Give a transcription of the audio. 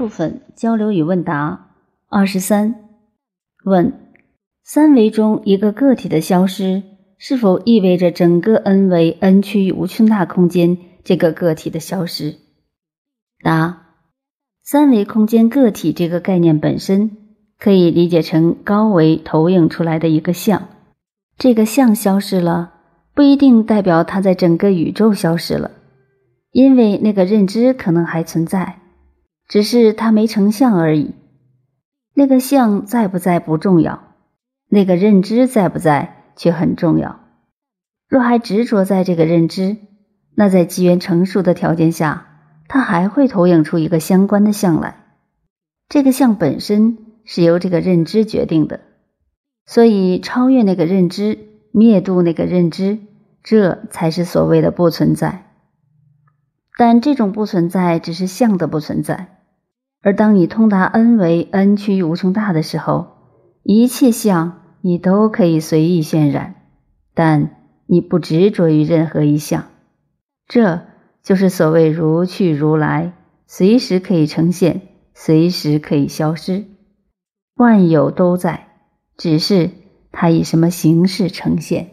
部分交流与问答二十三问：三维中一个个体的消失，是否意味着整个 n 维 n 趋于无穷大空间这个个体的消失？答：三维空间个体这个概念本身可以理解成高维投影出来的一个像，这个像消失了，不一定代表它在整个宇宙消失了，因为那个认知可能还存在。只是它没成像而已，那个像在不在不重要，那个认知在不在却很重要。若还执着在这个认知，那在机缘成熟的条件下，它还会投影出一个相关的像来。这个像本身是由这个认知决定的，所以超越那个认知，灭度那个认知，这才是所谓的不存在。但这种不存在只是像的不存在。而当你通达 n 为 n 趋于无穷大的时候，一切相你都可以随意渲染，但你不执着于任何一项，这就是所谓如去如来，随时可以呈现，随时可以消失，万有都在，只是它以什么形式呈现。